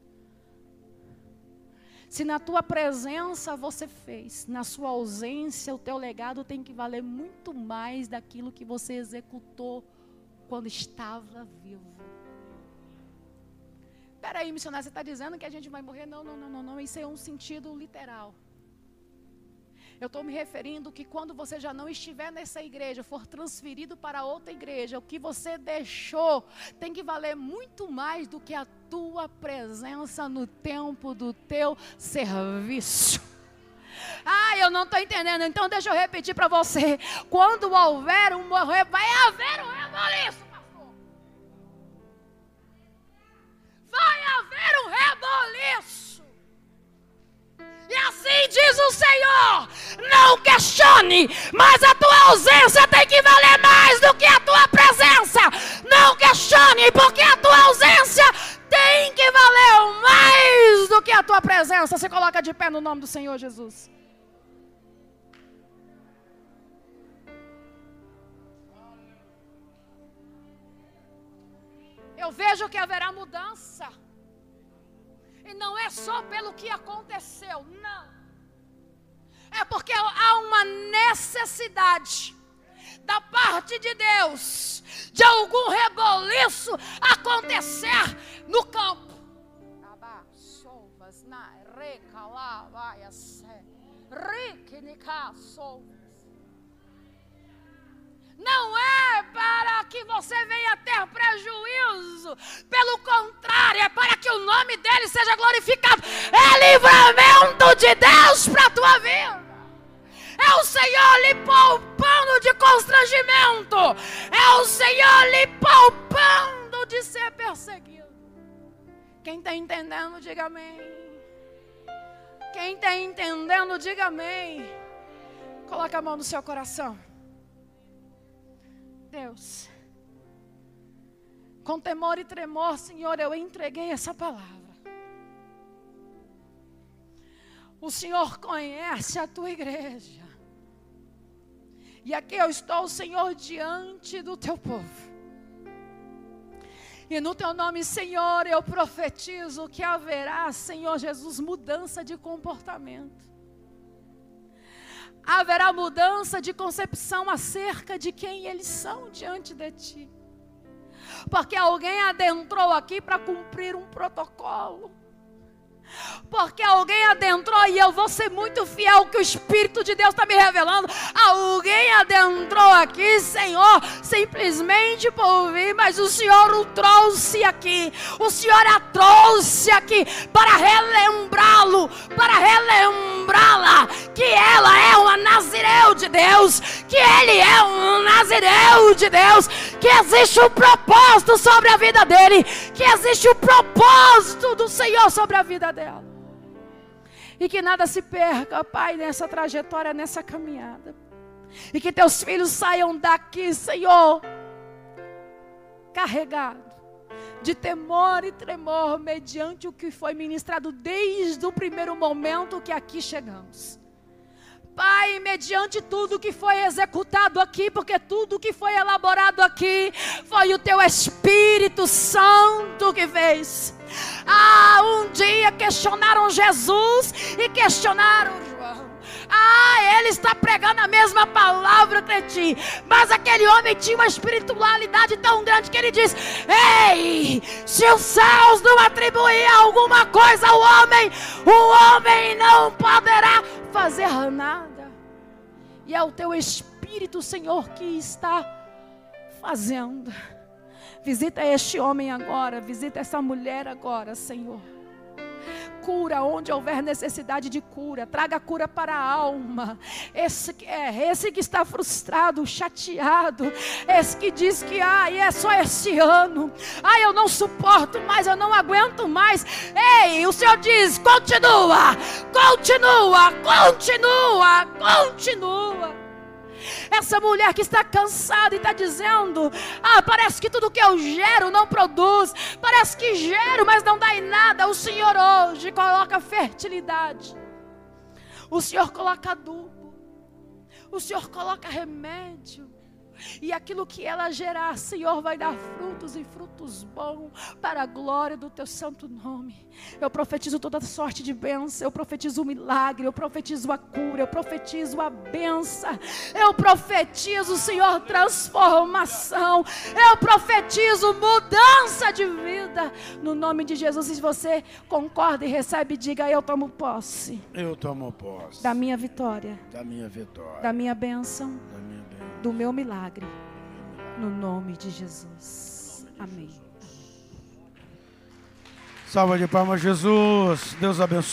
Se na tua presença você fez, na sua ausência, o teu legado tem que valer muito mais daquilo que você executou quando estava vivo. Peraí, missionário, você está dizendo que a gente vai morrer? Não, não, não, não, não. Isso é um sentido literal. Eu estou me referindo que quando você já não estiver nessa igreja, for transferido para outra igreja, o que você deixou tem que valer muito mais do que a tua presença no tempo do teu serviço. Ah, eu não estou entendendo. Então deixa eu repetir para você. Quando houver um morrer, vai haver um reboliço, pastor. Vai haver um reboliço. E assim diz o Senhor: não questione, mas a tua ausência tem que valer mais do que a tua presença. Não questione, porque a tua ausência tem que valer mais do que a tua presença. Se coloca de pé no nome do Senhor Jesus. Eu vejo que haverá mudança. E não é só pelo que aconteceu, não. É porque há uma necessidade da parte de Deus de algum reboliço acontecer no campo. Não é para que você venha ter prejuízo. Pelo contrário, é para que o nome dele seja glorificado. É livramento de Deus para a tua vida. É o Senhor lhe poupando de constrangimento. É o Senhor lhe poupando de ser perseguido. Quem está entendendo, diga amém. Quem está entendendo, diga amém. Coloca a mão no seu coração. Deus. Com temor e tremor, Senhor, eu entreguei essa palavra. O Senhor conhece a tua igreja. E aqui eu estou, Senhor, diante do teu povo. E no teu nome, Senhor, eu profetizo que haverá, Senhor Jesus, mudança de comportamento haverá mudança de concepção acerca de quem eles são diante de ti. Porque alguém adentrou aqui para cumprir um protocolo. Porque alguém adentrou, e eu vou ser muito fiel que o Espírito de Deus está me revelando. Alguém adentrou aqui, Senhor, simplesmente por vir, mas o Senhor o trouxe aqui. O Senhor a trouxe aqui para relembrá-lo, para relembrá-la que ela é uma Nazireu de Deus, que ele é um Nazireu de Deus, que existe um propósito sobre a vida dele, que existe um propósito do Senhor sobre a vida dela. E que nada se perca, Pai, nessa trajetória, nessa caminhada. E que teus filhos saiam daqui, Senhor, carregados de temor e tremor, mediante o que foi ministrado desde o primeiro momento que aqui chegamos. Pai, mediante tudo que foi executado aqui, porque tudo que foi elaborado aqui foi o teu Espírito Santo que fez. Ah, um dia questionaram Jesus e questionaram João. Ah, ele está pregando a mesma palavra que ti. Mas aquele homem tinha uma espiritualidade tão grande que ele diz: Ei, se os céus não atribuir alguma coisa ao homem, o homem não poderá fazer nada. E é o teu Espírito, Senhor, que está fazendo. Visita este homem agora, visita essa mulher agora, Senhor cura onde houver necessidade de cura, traga cura para a alma. Esse, é, esse que está frustrado, chateado, esse que diz que ah, é só esse ano, ah, eu não suporto mais, eu não aguento mais. Ei, o Senhor diz: continua, continua, continua, continua. Essa mulher que está cansada e está dizendo: Ah, parece que tudo que eu gero não produz. Parece que gero, mas não dá em nada. O Senhor hoje coloca fertilidade. O Senhor coloca adubo. O Senhor coloca remédio. E aquilo que ela gerar, Senhor, vai dar frutos e frutos bons para a glória do teu santo nome. Eu profetizo toda sorte de bênção, eu profetizo o milagre, eu profetizo a cura, eu profetizo a benção, eu profetizo, Senhor, transformação, eu profetizo mudança de vida. No nome de Jesus, se você concorda e recebe, diga: Eu tomo posse. Eu tomo posse. Da minha vitória. Da minha vitória. Da minha bênção. Da minha bênção do meu milagre. No nome de Jesus. Amém. Salva de palmas, Jesus. Deus abençoe.